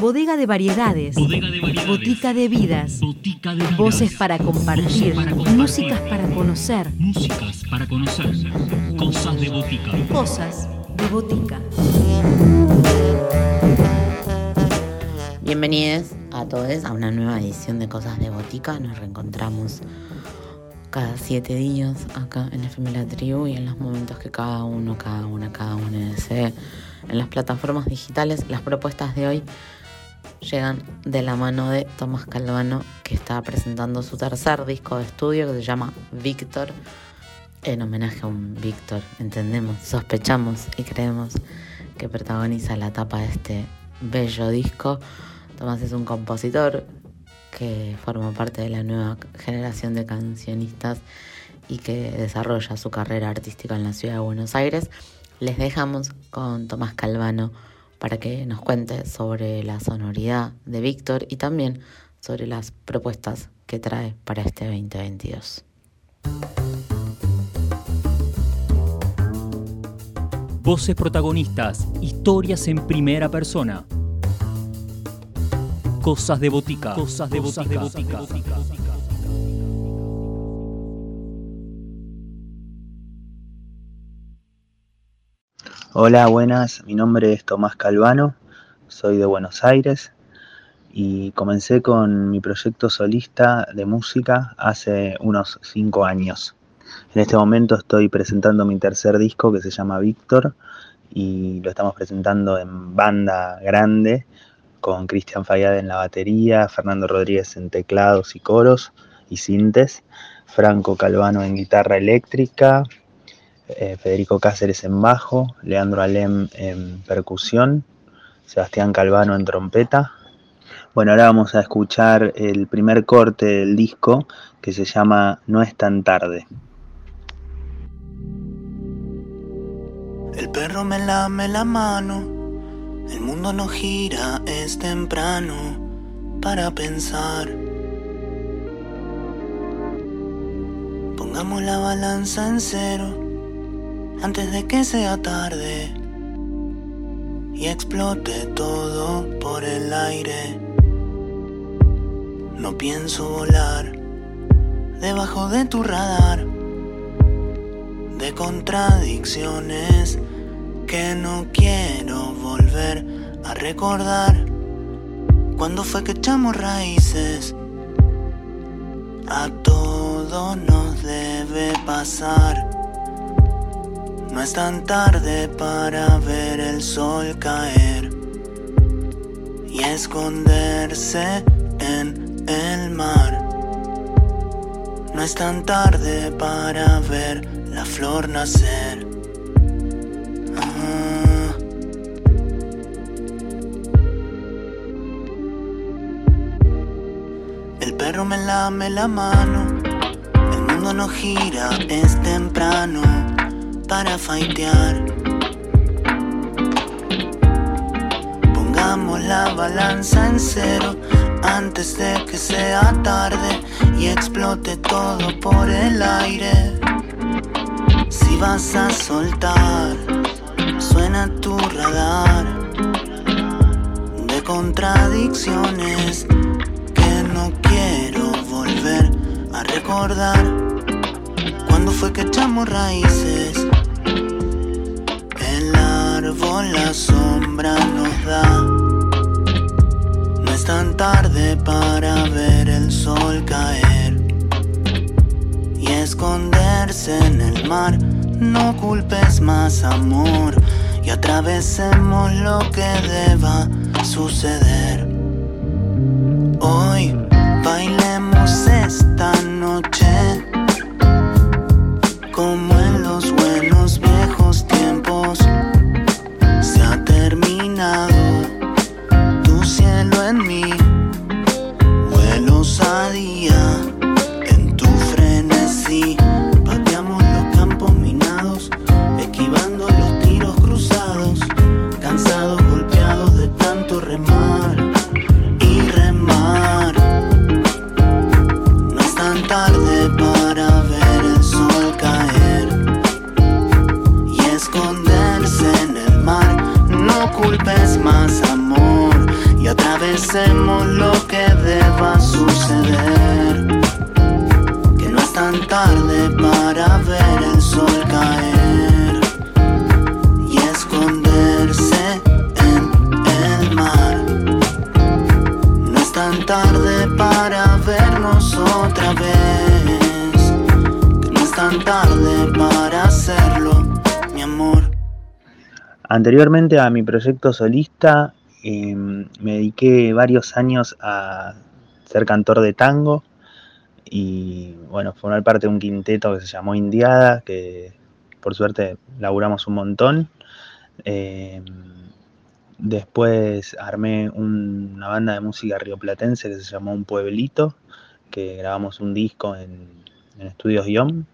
Bodega de variedades. Botica de vidas. Voces para compartir. Músicas para conocer. Músicas para conocer. Cosas de botica. Cosas de botica. Bienvenidos a todos a una nueva edición de Cosas de Botica. Nos reencontramos cada siete días acá en FM La Tribu y en los momentos que cada uno, cada una, cada uno desee en las plataformas digitales. Las propuestas de hoy llegan de la mano de Tomás Calvano, que está presentando su tercer disco de estudio que se llama Víctor, en homenaje a un Víctor, entendemos, sospechamos y creemos que protagoniza la tapa de este bello disco. Tomás es un compositor que forma parte de la nueva generación de cancionistas y que desarrolla su carrera artística en la ciudad de Buenos Aires. Les dejamos con Tomás Calvano para que nos cuente sobre la sonoridad de Víctor y también sobre las propuestas que trae para este 2022. Voces protagonistas, historias en primera persona. Cosas de botica. Cosas de botica. Hola, buenas. Mi nombre es Tomás Calvano. Soy de Buenos Aires y comencé con mi proyecto solista de música hace unos cinco años. En este momento estoy presentando mi tercer disco que se llama Víctor y lo estamos presentando en banda grande con Cristian Fayad en la batería, Fernando Rodríguez en teclados y coros y sintes, Franco Calvano en guitarra eléctrica, eh, Federico Cáceres en bajo, Leandro Alem en percusión, Sebastián Calvano en trompeta. Bueno, ahora vamos a escuchar el primer corte del disco que se llama No es tan tarde. El perro me lame la mano, el mundo no gira, es temprano para pensar. Pongamos la balanza en cero antes de que sea tarde y explote todo por el aire. No pienso volar debajo de tu radar de contradicciones que no quiero volver a recordar. Cuando fue que echamos raíces, a todo nos debe pasar. No es tan tarde para ver el sol caer y esconderse en el mar. No es tan tarde para ver la flor nacer. Ah. El perro me lame la mano, el mundo no gira, es temprano para faitear. Pongamos la balanza en cero antes de que sea tarde y explote todo por el aire. Si vas a soltar, suena tu radar de contradicciones que no quiero volver a recordar. Cuando fue que echamos raíces? La sombra nos da. No es tan tarde para ver el sol caer y esconderse en el mar. No culpes más amor y atravesemos lo que deba suceder. Otra vez. Que es tan tarde para hacerlo, mi amor. Anteriormente a mi proyecto solista, em, me dediqué varios años a ser cantor de tango y bueno, formar parte de un quinteto que se llamó Indiada, que por suerte laburamos un montón. Em, después armé una banda de música rioplatense que se llamó Un Pueblito, que grabamos un disco en, en Estudios Guión.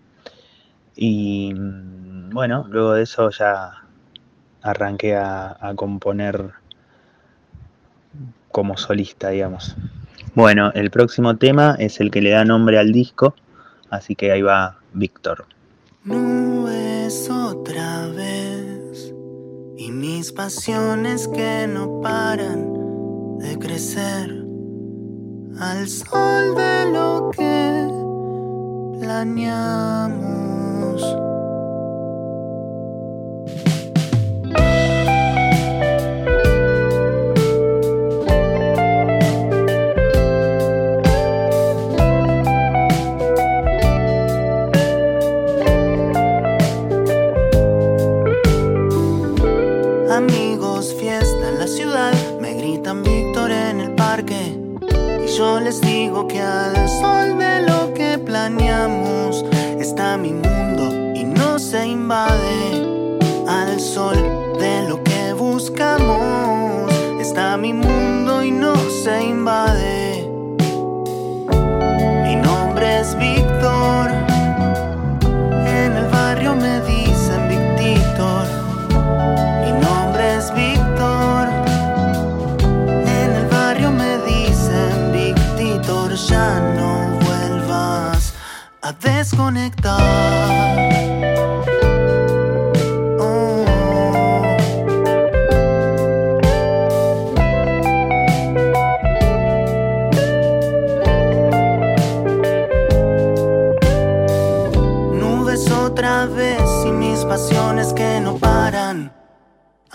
Y bueno, luego de eso ya arranqué a, a componer como solista, digamos. Bueno, el próximo tema es el que le da nombre al disco, así que ahí va Víctor. Nubes otra vez y mis pasiones que no paran de crecer al sol de lo que planeamos.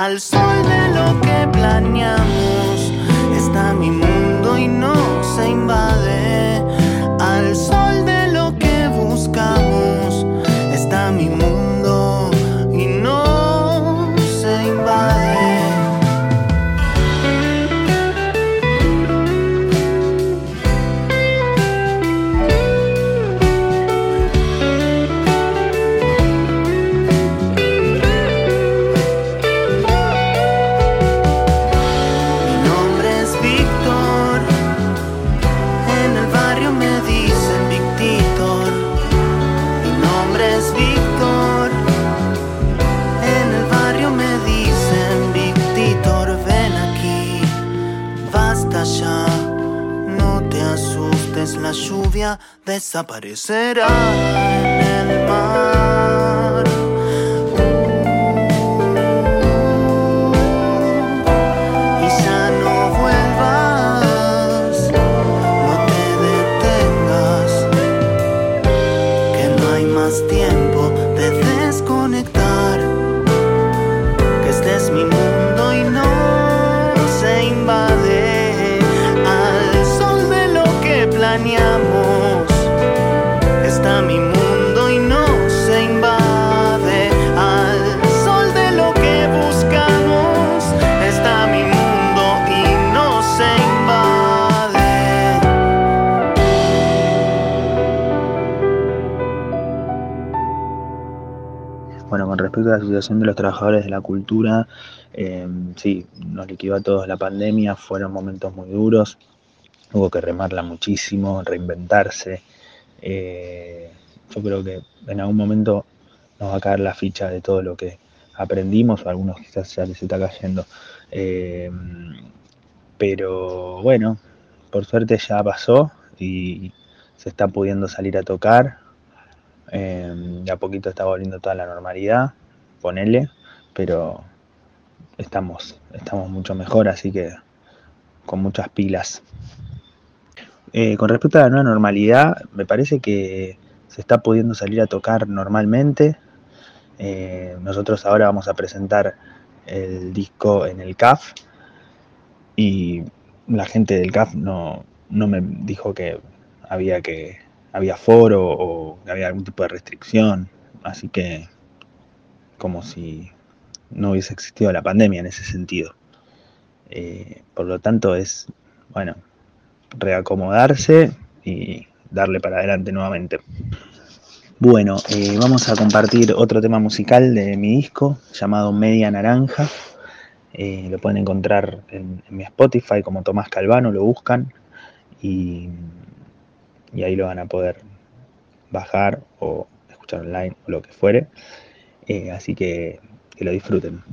Al sol de lo que planeamos la lluvia desaparecerá en el mar. Respecto la situación de los trabajadores de la cultura, eh, sí, nos liquidó a todos la pandemia, fueron momentos muy duros, hubo que remarla muchísimo, reinventarse. eh, yo creo que en algún momento nos va a caer la ficha de todo lo que aprendimos, o algunos quizás ya les está cayendo. Eh, pero bueno, por suerte ya pasó y se está pudiendo salir a tocar. Eh, de a poquito está volviendo toda la normalidad, ponele, pero estamos, estamos mucho mejor, así que con muchas pilas. Eh, con respecto a la nueva normalidad, me parece que se está pudiendo salir a tocar normalmente. Eh, nosotros ahora vamos a presentar el disco en el CAF y la gente del CAF no, no me dijo que había que había foro o que había algún tipo de restricción, así que como si no hubiese existido la pandemia en ese sentido. Eh, por lo tanto es, bueno, reacomodarse y darle para adelante nuevamente. Bueno, eh, vamos a compartir otro tema musical de mi disco llamado Media Naranja. Eh, lo pueden encontrar en, mi Spotify como Tomás Calvano, lo buscan y, y ahí lo van a poder bajar o escuchar online o lo que fuere. Así que que lo disfruten.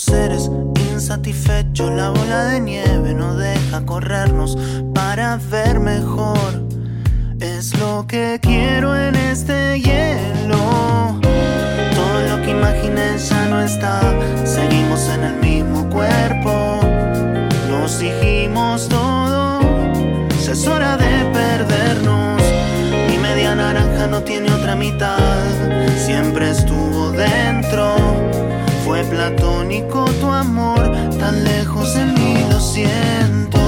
Seres insatisfechos. La bola de nieve no deja corrernos para ver mejor. Es lo que quiero en este hielo. Todo lo que imaginé ya no está. Seguimos en el mismo cuerpo. Nos dijimos todo. Es hora de perdernos naranja no tiene otra mitad, platónico tu amor, tan lejos de mí lo siento.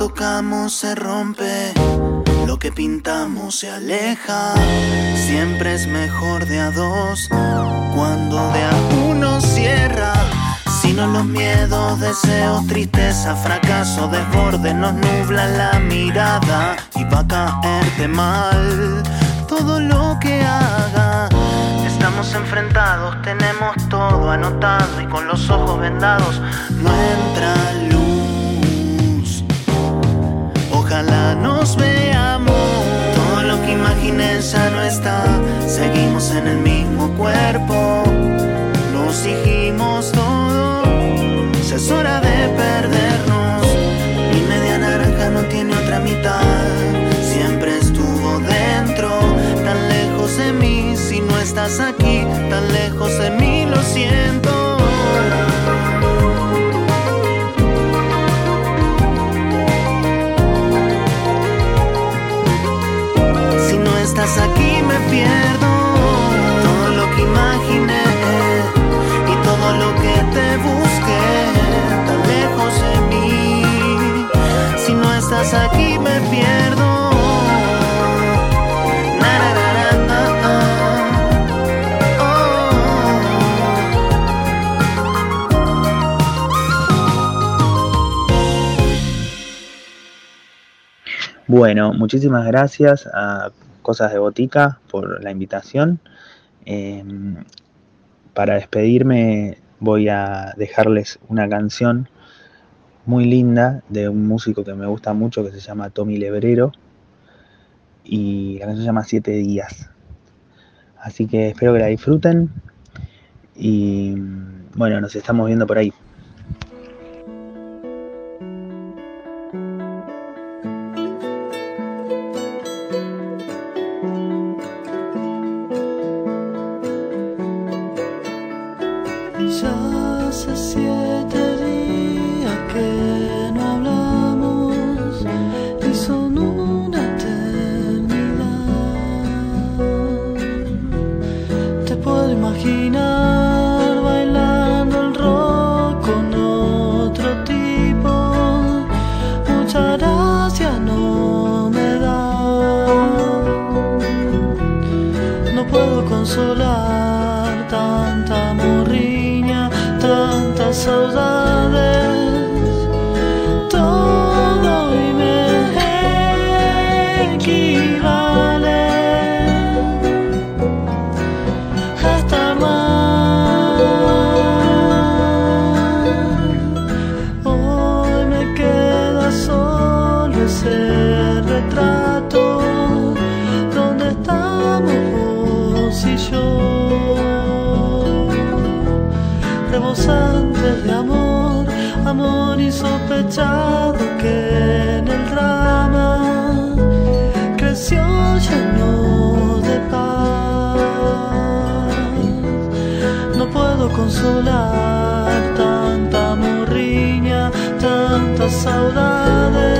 tocamos se rompe, lo que pintamos se aleja. Siempre es mejor de a dos, cuando de a uno cierra. Si no los miedos, deseos, tristeza, fracaso, desborde nos nubla la mirada y va a caerte mal todo lo que haga. Estamos enfrentados, tenemos todo anotado y con los ojos vendados no entra luz ojalá nos veamos. Ya no está, seguimos en el mismo cuerpo. Nos dijimos todo, es hora de perdernos. Mi media naranja no tiene otra mitad, siempre estuvo dentro, tan lejos de mí. Si no estás aquí, tan lejos de mí, lo Bueno, muchísimas gracias a Cosas de Botica por la invitación. Em, para despedirme voy a dejarles una canción muy linda de un músico que me gusta mucho que se llama Tommy Lebrero y la canción se llama Siete Días. Así que espero que la disfruten y bueno, nos estamos viendo por ahí. Consolar tanta morriña, tantas saudades. De amor, amor insospechado que en el drama creció lleno de paz. No puedo consolar tanta morriña, tantas saudades.